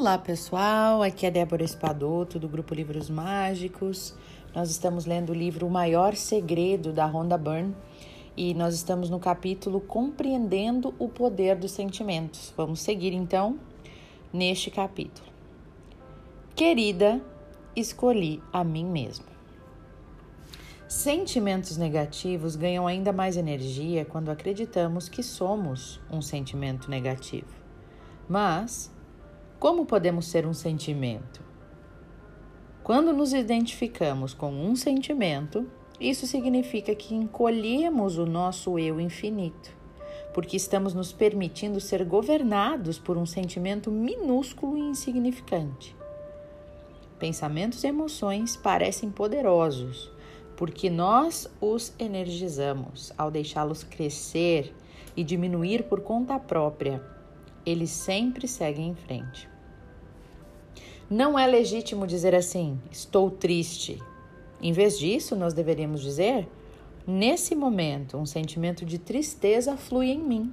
Olá pessoal, aqui é Débora Espadoto do Grupo Livros Mágicos. Nós estamos lendo o livro O Maior Segredo da Rhonda Byrne e nós estamos no capítulo Compreendendo o Poder dos Sentimentos. Vamos seguir então neste capítulo. Querida, escolhi a mim mesmo. Sentimentos negativos ganham ainda mais energia quando acreditamos que somos um sentimento negativo. Mas como podemos ser um sentimento? Quando nos identificamos com um sentimento, isso significa que encolhemos o nosso eu infinito, porque estamos nos permitindo ser governados por um sentimento minúsculo e insignificante. Pensamentos e emoções parecem poderosos, porque nós os energizamos ao deixá-los crescer e diminuir por conta própria. Eles sempre seguem em frente. Não é legítimo dizer assim: estou triste. Em vez disso, nós deveríamos dizer: nesse momento, um sentimento de tristeza flui em mim.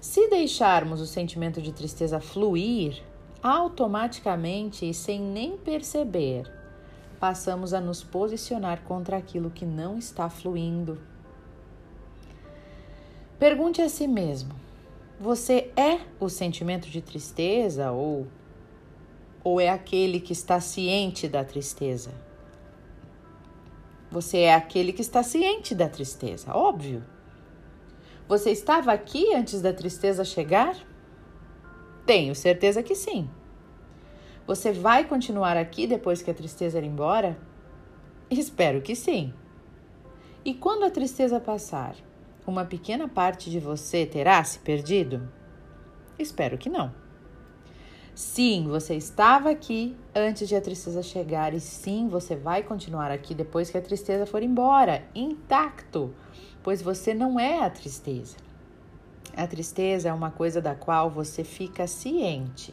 Se deixarmos o sentimento de tristeza fluir, automaticamente e sem nem perceber, passamos a nos posicionar contra aquilo que não está fluindo. Pergunte a si mesmo: você é o sentimento de tristeza ou ou é aquele que está ciente da tristeza? Você é aquele que está ciente da tristeza, óbvio. Você estava aqui antes da tristeza chegar? Tenho certeza que sim. Você vai continuar aqui depois que a tristeza ir embora? Espero que sim. E quando a tristeza passar, uma pequena parte de você terá se perdido? Espero que não. Sim, você estava aqui antes de a tristeza chegar e sim, você vai continuar aqui depois que a tristeza for embora, intacto, pois você não é a tristeza. A tristeza é uma coisa da qual você fica ciente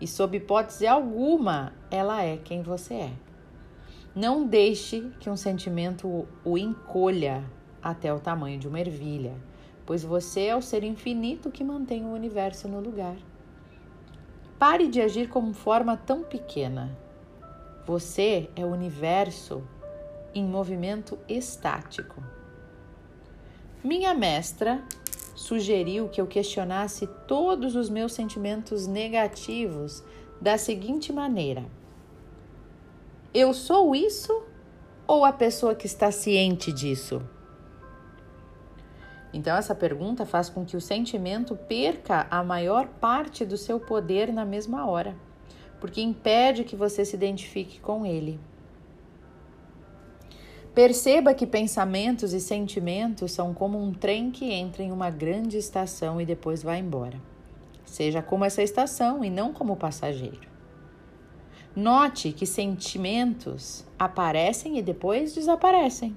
e, sob hipótese alguma, ela é quem você é. Não deixe que um sentimento o encolha até o tamanho de uma ervilha, pois você é o ser infinito que mantém o universo no lugar. Pare de agir como forma tão pequena. Você é o universo em movimento estático. Minha mestra sugeriu que eu questionasse todos os meus sentimentos negativos da seguinte maneira: Eu sou isso ou a pessoa que está ciente disso? Então, essa pergunta faz com que o sentimento perca a maior parte do seu poder na mesma hora, porque impede que você se identifique com ele. Perceba que pensamentos e sentimentos são como um trem que entra em uma grande estação e depois vai embora. Seja como essa estação e não como passageiro. Note que sentimentos aparecem e depois desaparecem,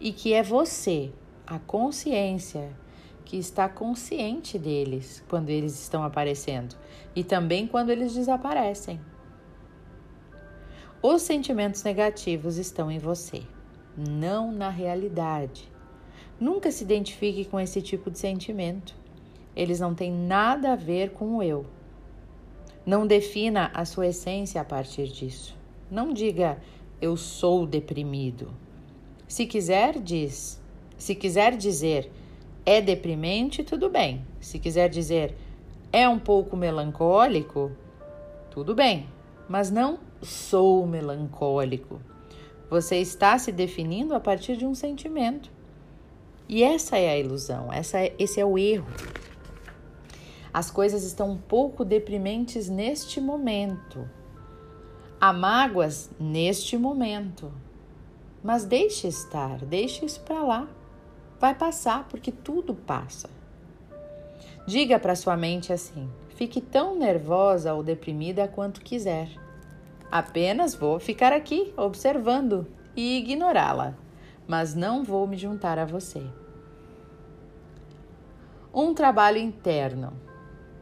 e que é você a consciência que está consciente deles quando eles estão aparecendo e também quando eles desaparecem. Os sentimentos negativos estão em você, não na realidade. Nunca se identifique com esse tipo de sentimento. Eles não têm nada a ver com o eu. Não defina a sua essência a partir disso. Não diga eu sou deprimido. Se quiser, diz se quiser dizer é deprimente, tudo bem. Se quiser dizer é um pouco melancólico, tudo bem. Mas não sou melancólico. Você está se definindo a partir de um sentimento. E essa é a ilusão, essa é, esse é o erro. As coisas estão um pouco deprimentes neste momento. Há mágoas neste momento. Mas deixe estar, deixe isso para lá. Vai passar, porque tudo passa. Diga para sua mente assim: fique tão nervosa ou deprimida quanto quiser. Apenas vou ficar aqui observando e ignorá-la, mas não vou me juntar a você. Um trabalho interno.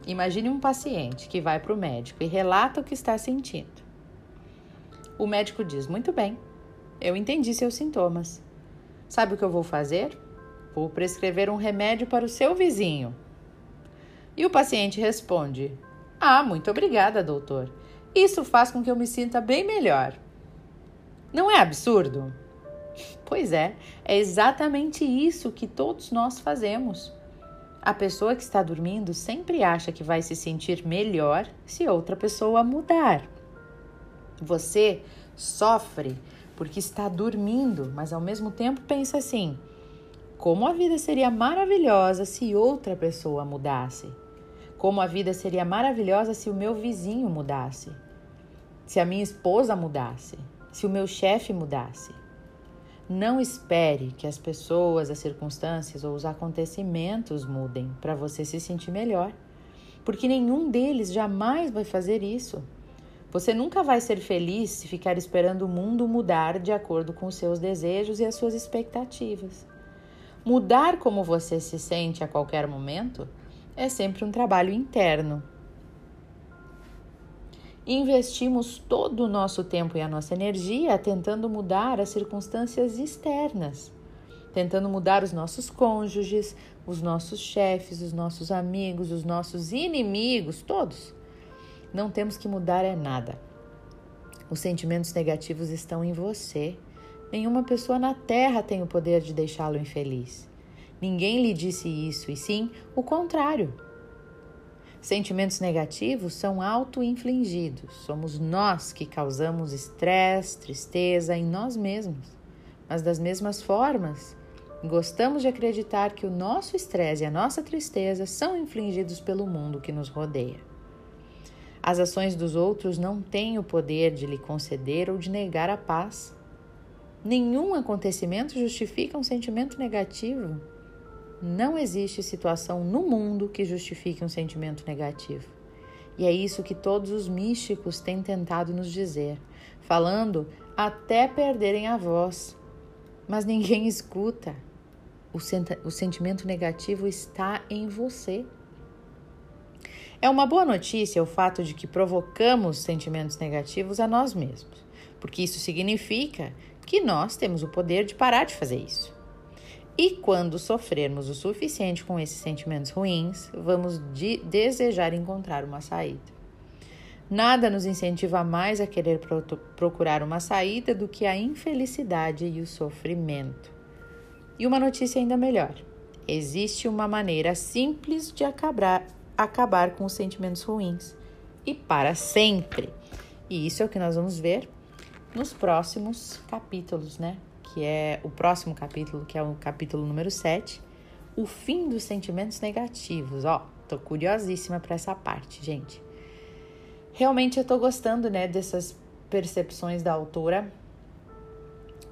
Imagine um paciente que vai para o médico e relata o que está sentindo. O médico diz: Muito bem, eu entendi seus sintomas. Sabe o que eu vou fazer? Vou prescrever um remédio para o seu vizinho. E o paciente responde: Ah, muito obrigada, doutor. Isso faz com que eu me sinta bem melhor. Não é absurdo? Pois é, é exatamente isso que todos nós fazemos. A pessoa que está dormindo sempre acha que vai se sentir melhor se outra pessoa mudar. Você sofre porque está dormindo, mas ao mesmo tempo pensa assim: como a vida seria maravilhosa se outra pessoa mudasse? Como a vida seria maravilhosa se o meu vizinho mudasse? Se a minha esposa mudasse? Se o meu chefe mudasse? Não espere que as pessoas, as circunstâncias ou os acontecimentos mudem para você se sentir melhor, porque nenhum deles jamais vai fazer isso. Você nunca vai ser feliz se ficar esperando o mundo mudar de acordo com os seus desejos e as suas expectativas. Mudar como você se sente a qualquer momento é sempre um trabalho interno investimos todo o nosso tempo e a nossa energia tentando mudar as circunstâncias externas, tentando mudar os nossos cônjuges, os nossos chefes, os nossos amigos, os nossos inimigos, todos. Não temos que mudar é nada. Os sentimentos negativos estão em você. Nenhuma pessoa na Terra tem o poder de deixá-lo infeliz. Ninguém lhe disse isso, e sim o contrário. Sentimentos negativos são auto-infligidos. Somos nós que causamos estresse, tristeza em nós mesmos. Mas, das mesmas formas, gostamos de acreditar que o nosso estresse e a nossa tristeza são infligidos pelo mundo que nos rodeia. As ações dos outros não têm o poder de lhe conceder ou de negar a paz. Nenhum acontecimento justifica um sentimento negativo. Não existe situação no mundo que justifique um sentimento negativo. E é isso que todos os místicos têm tentado nos dizer, falando até perderem a voz. Mas ninguém escuta. O, o sentimento negativo está em você. É uma boa notícia o fato de que provocamos sentimentos negativos a nós mesmos, porque isso significa que nós temos o poder de parar de fazer isso. E quando sofrermos o suficiente com esses sentimentos ruins, vamos de desejar encontrar uma saída. Nada nos incentiva mais a querer pro procurar uma saída do que a infelicidade e o sofrimento. E uma notícia ainda melhor: existe uma maneira simples de acabar, acabar com os sentimentos ruins e para sempre. E isso é o que nós vamos ver nos próximos capítulos, né? que é o próximo capítulo, que é o capítulo número 7, o fim dos sentimentos negativos. Ó, tô curiosíssima para essa parte, gente. Realmente eu tô gostando, né, dessas percepções da autora.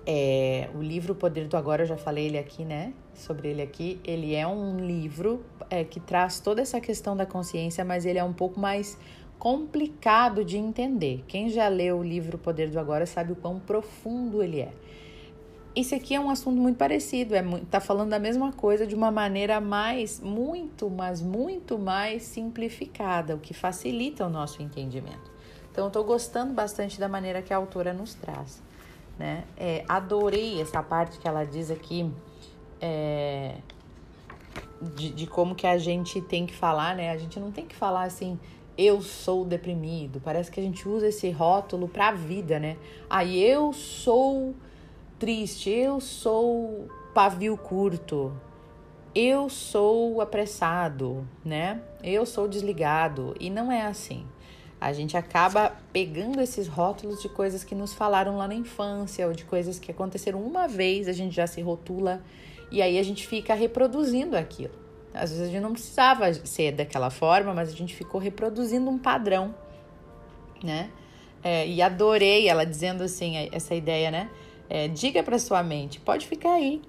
É, o livro Poder do Agora, eu já falei ele aqui, né? Sobre ele aqui. Ele é um livro é, que traz toda essa questão da consciência, mas ele é um pouco mais complicado de entender. Quem já leu o livro Poder do Agora sabe o quão profundo ele é. Esse aqui é um assunto muito parecido, é tá falando da mesma coisa de uma maneira mais, muito, mas muito mais simplificada, o que facilita o nosso entendimento. Então, tô gostando bastante da maneira que a autora nos traz, né? É, adorei essa parte que ela diz aqui, é, de, de como que a gente tem que falar, né? A gente não tem que falar assim, eu sou deprimido. Parece que a gente usa esse rótulo pra vida, né? Aí eu sou triste, eu sou pavio curto, eu sou apressado, né? Eu sou desligado. E não é assim. A gente acaba pegando esses rótulos de coisas que nos falaram lá na infância, ou de coisas que aconteceram uma vez, a gente já se rotula e aí a gente fica reproduzindo aquilo. Às vezes a gente não precisava ser daquela forma, mas a gente ficou reproduzindo um padrão, né? É, e adorei ela dizendo assim, essa ideia, né? É, diga para sua mente, pode ficar aí.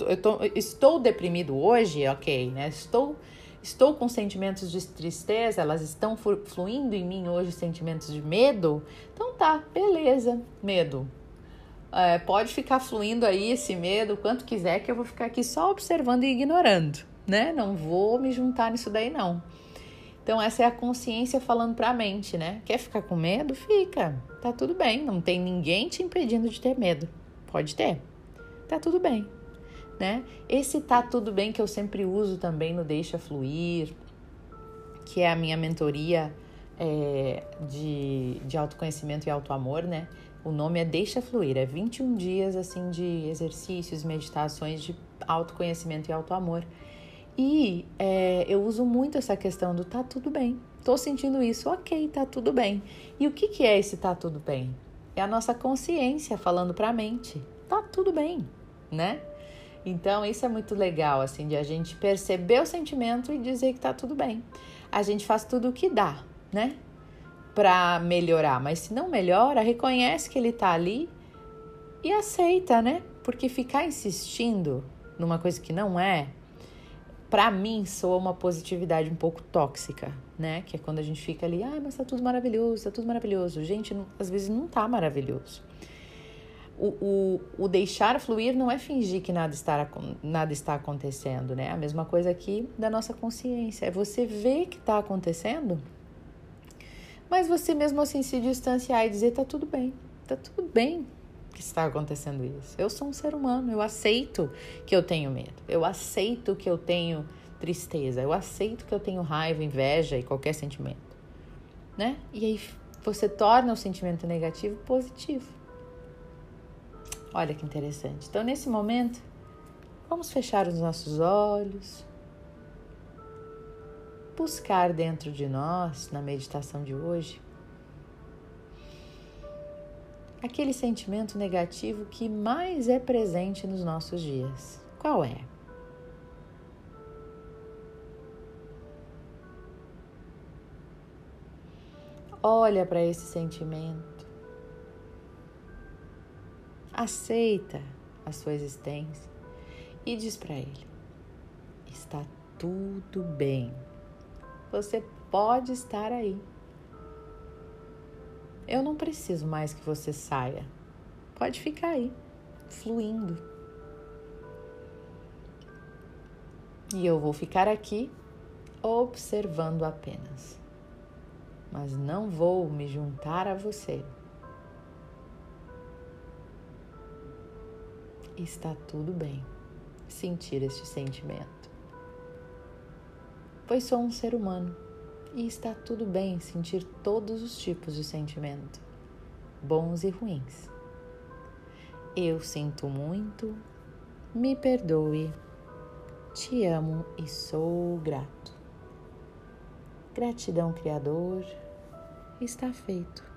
Eu tô, estou deprimido hoje, ok, né? Estou, estou com sentimentos de tristeza, elas estão fluindo em mim hoje sentimentos de medo. Então tá, beleza, medo. É, pode ficar fluindo aí esse medo quanto quiser, que eu vou ficar aqui só observando e ignorando, né? Não vou me juntar nisso daí, não. Então, essa é a consciência falando para a mente, né? Quer ficar com medo? Fica. Tá tudo bem. Não tem ninguém te impedindo de ter medo. Pode ter. Tá tudo bem. Né? Esse tá tudo bem que eu sempre uso também no deixa fluir. que é a minha mentoria é, de, de autoconhecimento e autoamor, né? O nome é Deixa Fluir, é 21 dias assim de exercícios, meditações de autoconhecimento e autoamor. E é, eu uso muito essa questão do tá tudo bem. Tô sentindo isso, ok, tá tudo bem. E o que, que é esse tá tudo bem? É a nossa consciência falando para mente, tá tudo bem, né? Então isso é muito legal, assim, de a gente perceber o sentimento e dizer que tá tudo bem. A gente faz tudo o que dá, né? para melhorar, mas se não melhora, reconhece que ele está ali e aceita, né? Porque ficar insistindo numa coisa que não é, para mim soa uma positividade um pouco tóxica, né? Que é quando a gente fica ali, ah, mas tá tudo maravilhoso, tá tudo maravilhoso. Gente, não, às vezes não tá maravilhoso. O, o, o, deixar fluir não é fingir que nada está, nada está acontecendo, né? A mesma coisa aqui da nossa consciência. É você ver que está acontecendo mas você mesmo assim se distanciar e dizer: tá tudo bem, tá tudo bem que está acontecendo isso. Eu sou um ser humano, eu aceito que eu tenho medo, eu aceito que eu tenho tristeza, eu aceito que eu tenho raiva, inveja e qualquer sentimento, né? E aí você torna o sentimento negativo positivo. Olha que interessante. Então, nesse momento, vamos fechar os nossos olhos buscar dentro de nós, na meditação de hoje, aquele sentimento negativo que mais é presente nos nossos dias. Qual é? Olha para esse sentimento. Aceita a sua existência e diz para ele: está tudo bem. Você pode estar aí. Eu não preciso mais que você saia. Pode ficar aí, fluindo. E eu vou ficar aqui observando apenas. Mas não vou me juntar a você. Está tudo bem sentir este sentimento pois sou um ser humano e está tudo bem sentir todos os tipos de sentimento, bons e ruins. Eu sinto muito, me perdoe, te amo e sou grato. Gratidão, Criador, está feito.